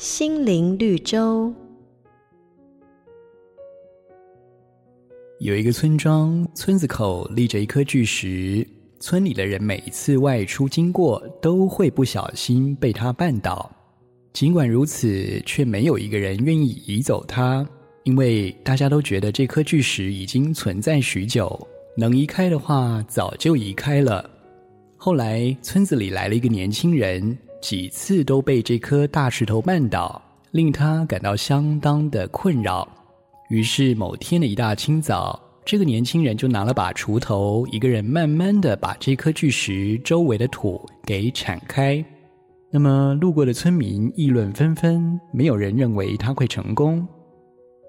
心灵绿洲。有一个村庄，村子口立着一颗巨石，村里的人每次外出经过，都会不小心被它绊倒。尽管如此，却没有一个人愿意移走它，因为大家都觉得这颗巨石已经存在许久，能移开的话，早就移开了。后来，村子里来了一个年轻人。几次都被这颗大石头绊倒，令他感到相当的困扰。于是某天的一大清早，这个年轻人就拿了把锄头，一个人慢慢的把这颗巨石周围的土给铲开。那么路过的村民议论纷纷，没有人认为他会成功。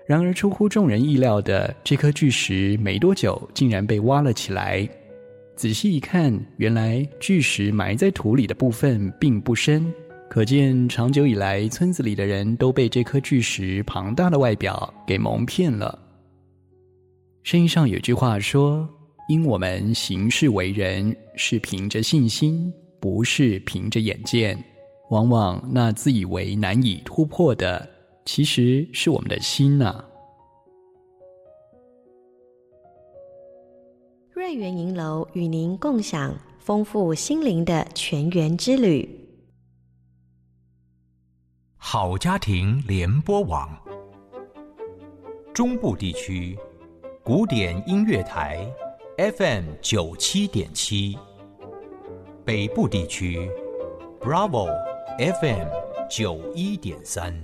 然而出乎众人意料的，这颗巨石没多久竟然被挖了起来。仔细一看，原来巨石埋在土里的部分并不深，可见长久以来，村子里的人都被这颗巨石庞大的外表给蒙骗了。圣经上有句话说：“因我们行事为人是凭着信心，不是凭着眼见。往往那自以为难以突破的，其实是我们的心呐、啊。”瑞园银楼与您共享丰富心灵的全员之旅。好家庭联播网，中部地区古典音乐台 FM 九七点七，北部地区 Bravo FM 九一点三。